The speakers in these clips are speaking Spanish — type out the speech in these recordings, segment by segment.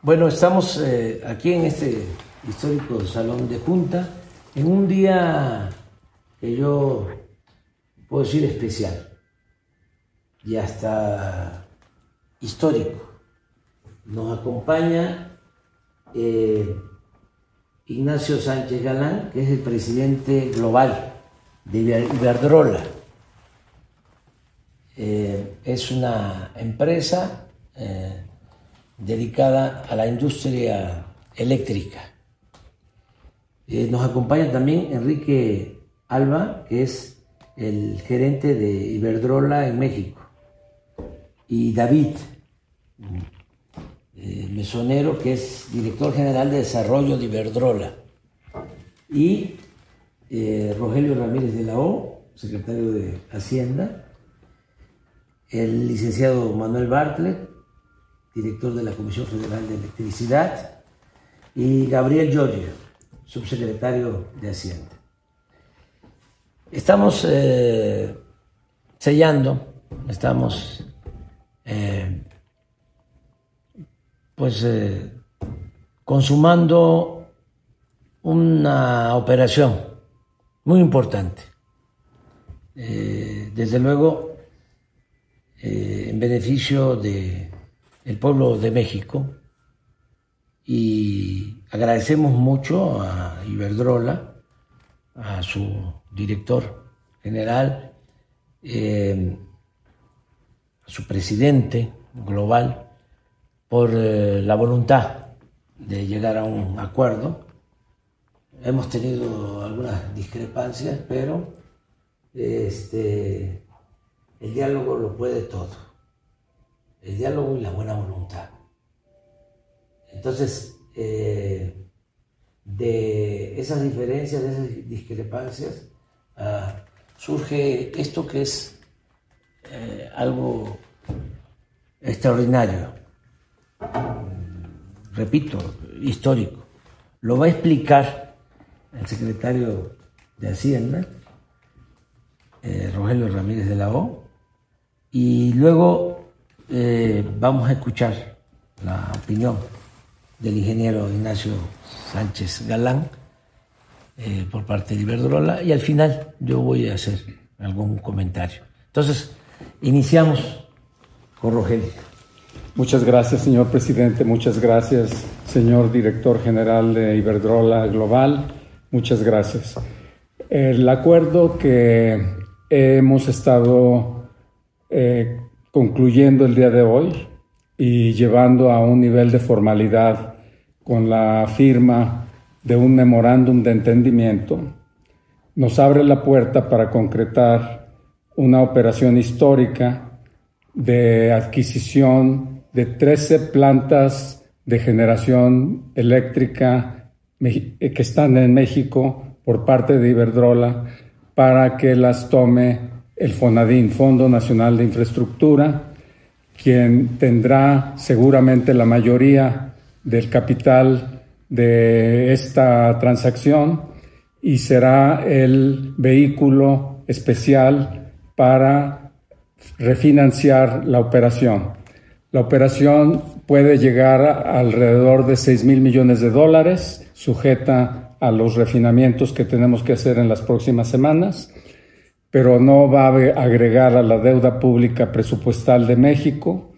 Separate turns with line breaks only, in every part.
Bueno, estamos eh, aquí en este histórico salón de junta en un día que yo puedo decir especial y hasta histórico. Nos acompaña eh, Ignacio Sánchez Galán, que es el presidente global de Iberdrola. Eh, es una empresa dedicada a la industria eléctrica. Eh, nos acompaña también Enrique Alba, que es el gerente de Iberdrola en México, y David eh, Mesonero, que es director general de desarrollo de Iberdrola, y eh, Rogelio Ramírez de la O, secretario de Hacienda, el licenciado Manuel Bartlett, director de la Comisión Federal de Electricidad, y Gabriel Giorgio, subsecretario de Hacienda. Estamos eh, sellando, estamos eh, pues eh, consumando una operación muy importante. desde luego, en beneficio de el pueblo de México y agradecemos mucho a Iberdrola, a su director general, eh, a su presidente global, por eh, la voluntad de llegar a un acuerdo. Hemos tenido algunas discrepancias, pero este, el diálogo lo puede todo el diálogo y la buena voluntad. Entonces, eh, de esas diferencias, de esas discrepancias, ah, surge esto que es eh, algo extraordinario, repito, histórico. Lo va a explicar el secretario de Hacienda, eh, Rogelio Ramírez de la O, y luego eh, vamos a escuchar la opinión del ingeniero Ignacio Sánchez Galán eh, por parte de Iberdrola y al final yo voy a hacer algún comentario. Entonces, iniciamos con Rogelio.
Muchas gracias, señor presidente. Muchas gracias, señor director general de Iberdrola Global. Muchas gracias. El acuerdo que hemos estado eh, concluyendo el día de hoy y llevando a un nivel de formalidad con la firma de un memorándum de entendimiento, nos abre la puerta para concretar una operación histórica de adquisición de 13 plantas de generación eléctrica que están en México por parte de Iberdrola para que las tome el FONADIN, Fondo Nacional de Infraestructura, quien tendrá seguramente la mayoría del capital de esta transacción y será el vehículo especial para refinanciar la operación. La operación puede llegar a alrededor de 6 mil millones de dólares, sujeta a los refinamientos que tenemos que hacer en las próximas semanas pero no va a agregar a la deuda pública presupuestal de México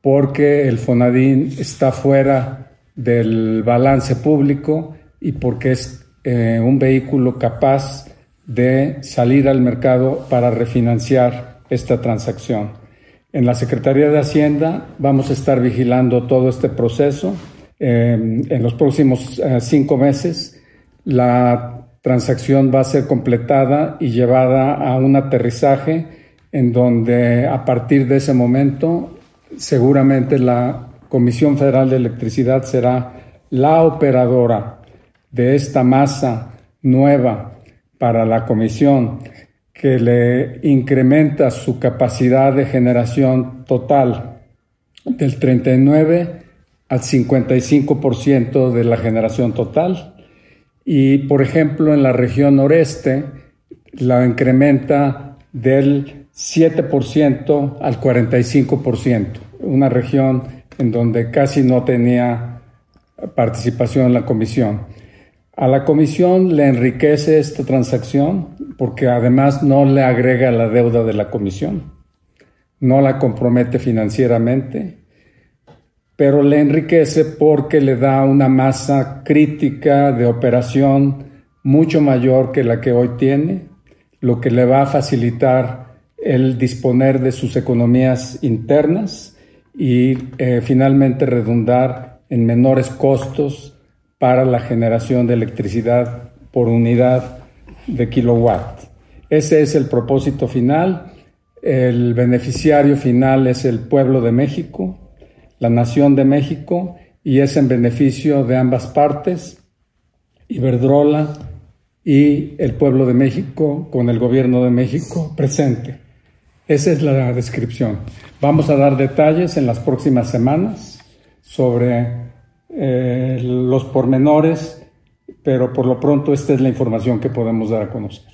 porque el Fonadín está fuera del balance público y porque es eh, un vehículo capaz de salir al mercado para refinanciar esta transacción. En la Secretaría de Hacienda vamos a estar vigilando todo este proceso. Eh, en los próximos eh, cinco meses, la transacción va a ser completada y llevada a un aterrizaje en donde a partir de ese momento seguramente la Comisión Federal de Electricidad será la operadora de esta masa nueva para la comisión que le incrementa su capacidad de generación total del 39 al 55% de la generación total y, por ejemplo, en la región noreste la incrementa del 7% al 45%, una región en donde casi no tenía participación en la comisión. A la comisión le enriquece esta transacción porque además no le agrega la deuda de la comisión, no la compromete financieramente, pero le enriquece porque le da una masa crítica de operación mucho mayor que la que hoy tiene, lo que le va a facilitar el disponer de sus economías internas y eh, finalmente redundar en menores costos para la generación de electricidad por unidad de kilowatt. Ese es el propósito final. El beneficiario final es el pueblo de México, la nación de México, y es en beneficio de ambas partes, Iberdrola y el pueblo de México con el gobierno de México presente. Esa es la descripción. Vamos a dar detalles en las próximas semanas sobre eh, los pormenores, pero por lo pronto esta es la información que podemos dar a conocer.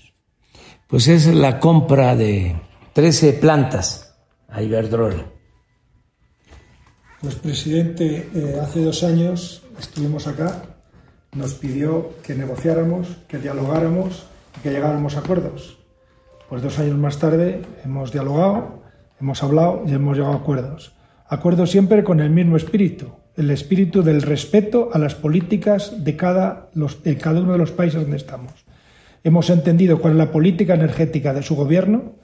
Pues es la compra de 13 plantas a Iberdrola.
Pues presidente, eh, hace dos años estuvimos acá, nos pidió que negociáramos, que dialogáramos y que llegáramos a acuerdos. Pues dos años más tarde hemos dialogado, hemos hablado y hemos llegado a acuerdos. Acuerdos siempre con el mismo espíritu, el espíritu del respeto a las políticas de cada, cada uno de los países donde estamos. Hemos entendido cuál es la política energética de su gobierno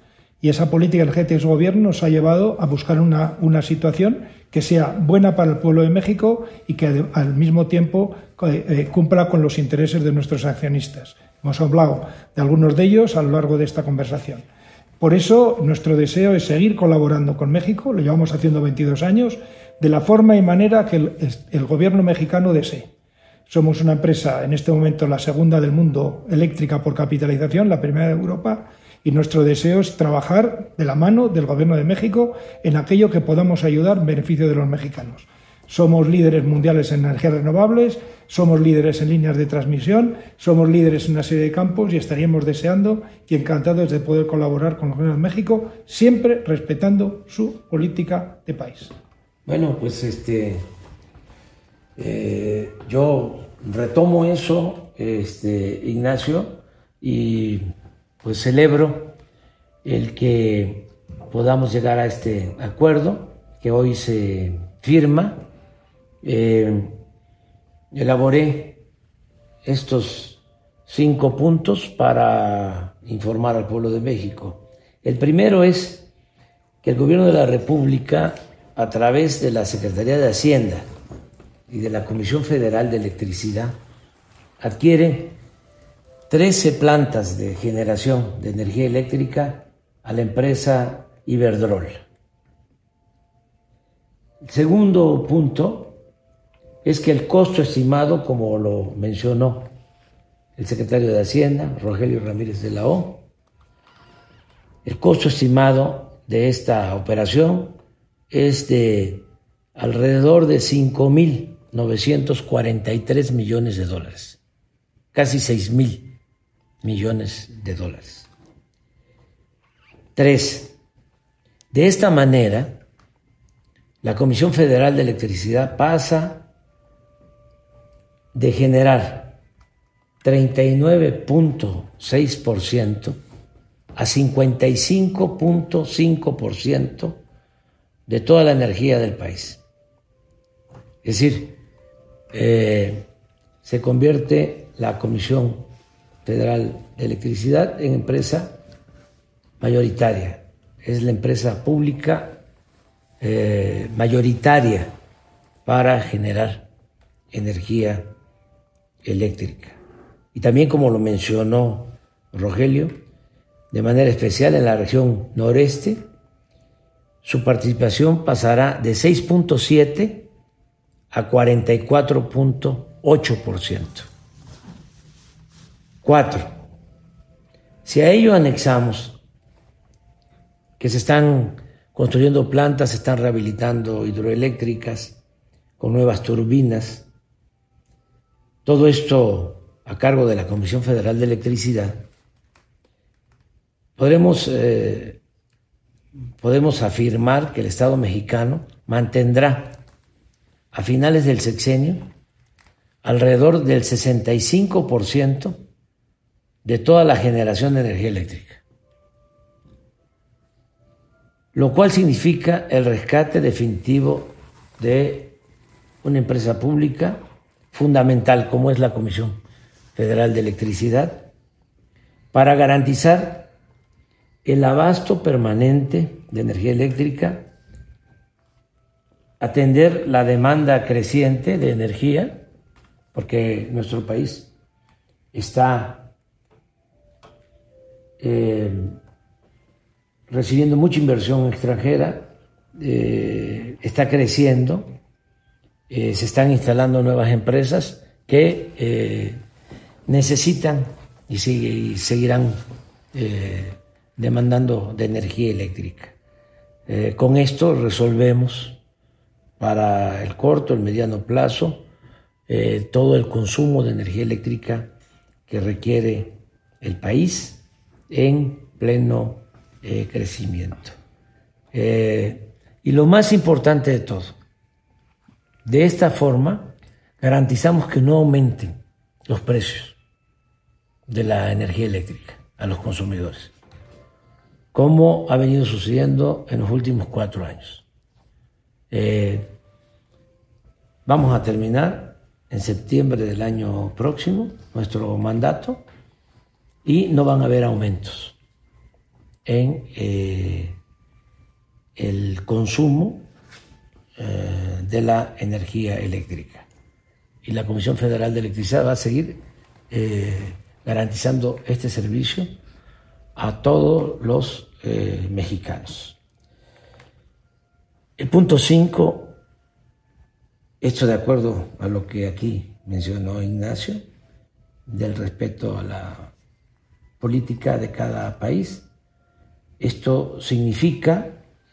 y esa política energética de su gobierno nos ha llevado a buscar una, una situación que sea buena para el pueblo de México y que al mismo tiempo eh, cumpla con los intereses de nuestros accionistas. Hemos hablado de algunos de ellos a lo largo de esta conversación. Por eso, nuestro deseo es seguir colaborando con México, lo llevamos haciendo 22 años, de la forma y manera que el, gobierno mexicano desee. Somos una empresa, en este momento la segunda del mundo eléctrica por capitalización, la primera de Europa, y nuestro deseo es trabajar de la mano del Gobierno de México en aquello que podamos ayudar en beneficio de los mexicanos. Somos líderes mundiales en energías renovables, somos líderes en líneas de transmisión, somos líderes en una serie de campos y estaríamos deseando y encantados de poder colaborar con el Gobierno de México, siempre respetando su política de país.
Bueno, pues este, eh, yo retomo eso, este, Ignacio, y pues celebro el que podamos llegar a este acuerdo que hoy se firma eh, elaboré estos cinco puntos para informar al pueblo de México. El primero es que el gobierno de la República, a través de la Secretaría de Hacienda y de la Comisión Federal de Electricidad, adquiere 13 plantas de generación de energía eléctrica a la empresa Iberdrola. El segundo punto es que el costo estimado, como lo mencionó el secretario de Hacienda, Rogelio Ramírez de la O, el costo estimado de esta operación es de alrededor de 5.943 millones de dólares, casi 6.000 millones de dólares. Tres, de esta manera, la Comisión Federal de Electricidad pasa de generar 39.6% a 55.5% de toda la energía del país. Es decir, eh, se convierte la Comisión Federal de Electricidad en empresa mayoritaria. Es la empresa pública eh, mayoritaria para generar energía eléctrica. Y también, como lo mencionó Rogelio, de manera especial en la región noreste, su participación pasará de 6.7 a 44.8%. Cuatro, si a ello anexamos que se están construyendo plantas, se están rehabilitando hidroeléctricas con nuevas turbinas, todo esto a cargo de la Comisión Federal de Electricidad. Podremos, eh, podemos afirmar que el Estado mexicano mantendrá a finales del sexenio alrededor del 65% de toda la generación de energía eléctrica, lo cual significa el rescate definitivo de una empresa pública fundamental como es la Comisión Federal de Electricidad para garantizar el abasto permanente de energía eléctrica, atender la demanda creciente de energía, porque nuestro país está eh, recibiendo mucha inversión extranjera, eh, está creciendo, eh, se están instalando nuevas empresas que necesitan y, y seguirán demandando de energía eléctrica. con esto resolvemos para el corto, el mediano plazo, todo el consumo de energía eléctrica que requiere el país en pleno eh, crecimiento. Eh, y lo más importante de todo, de esta forma garantizamos que no aumenten los precios de la energía eléctrica a los consumidores, como ha venido sucediendo en los últimos cuatro años. Eh, vamos a terminar en septiembre del año próximo nuestro mandato y no van a haber aumentos en eh, el consumo eh, de la energía eléctrica. Y la Comisión Federal de Electricidad va a seguir eh, garantizando este servicio a todos los mexicanos. El punto 5, esto de acuerdo a lo que aquí mencionó Ignacio, del respeto a la política de cada país. Esto significa,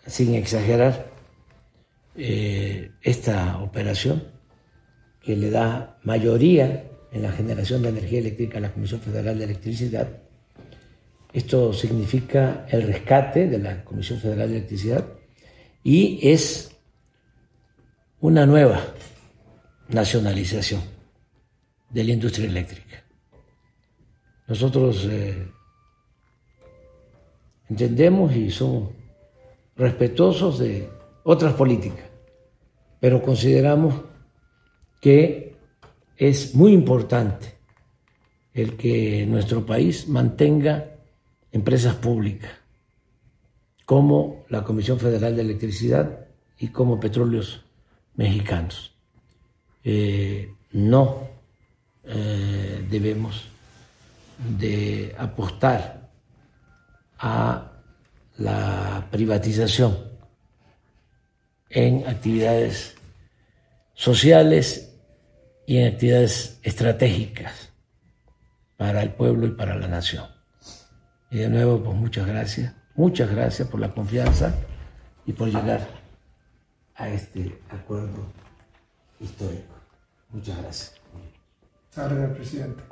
sin exagerar, eh, esta operación que le da mayoría en la generación de energía eléctrica a la Comisión Federal de Electricidad. Esto significa el rescate de la Comisión Federal de Electricidad y es una nueva nacionalización de la industria eléctrica. Nosotros eh, entendemos y somos respetuosos de otras políticas, pero consideramos que es muy importante el que nuestro país mantenga empresas públicas como la Comisión Federal de Electricidad y como Petróleos Mexicanos. Eh, no eh, debemos de apostar a la privatización en actividades sociales y en actividades estratégicas para el pueblo y para la nación. Y de nuevo, pues muchas gracias, muchas gracias por la confianza y por llegar a este acuerdo histórico. Muchas gracias.
Gracias, presidente.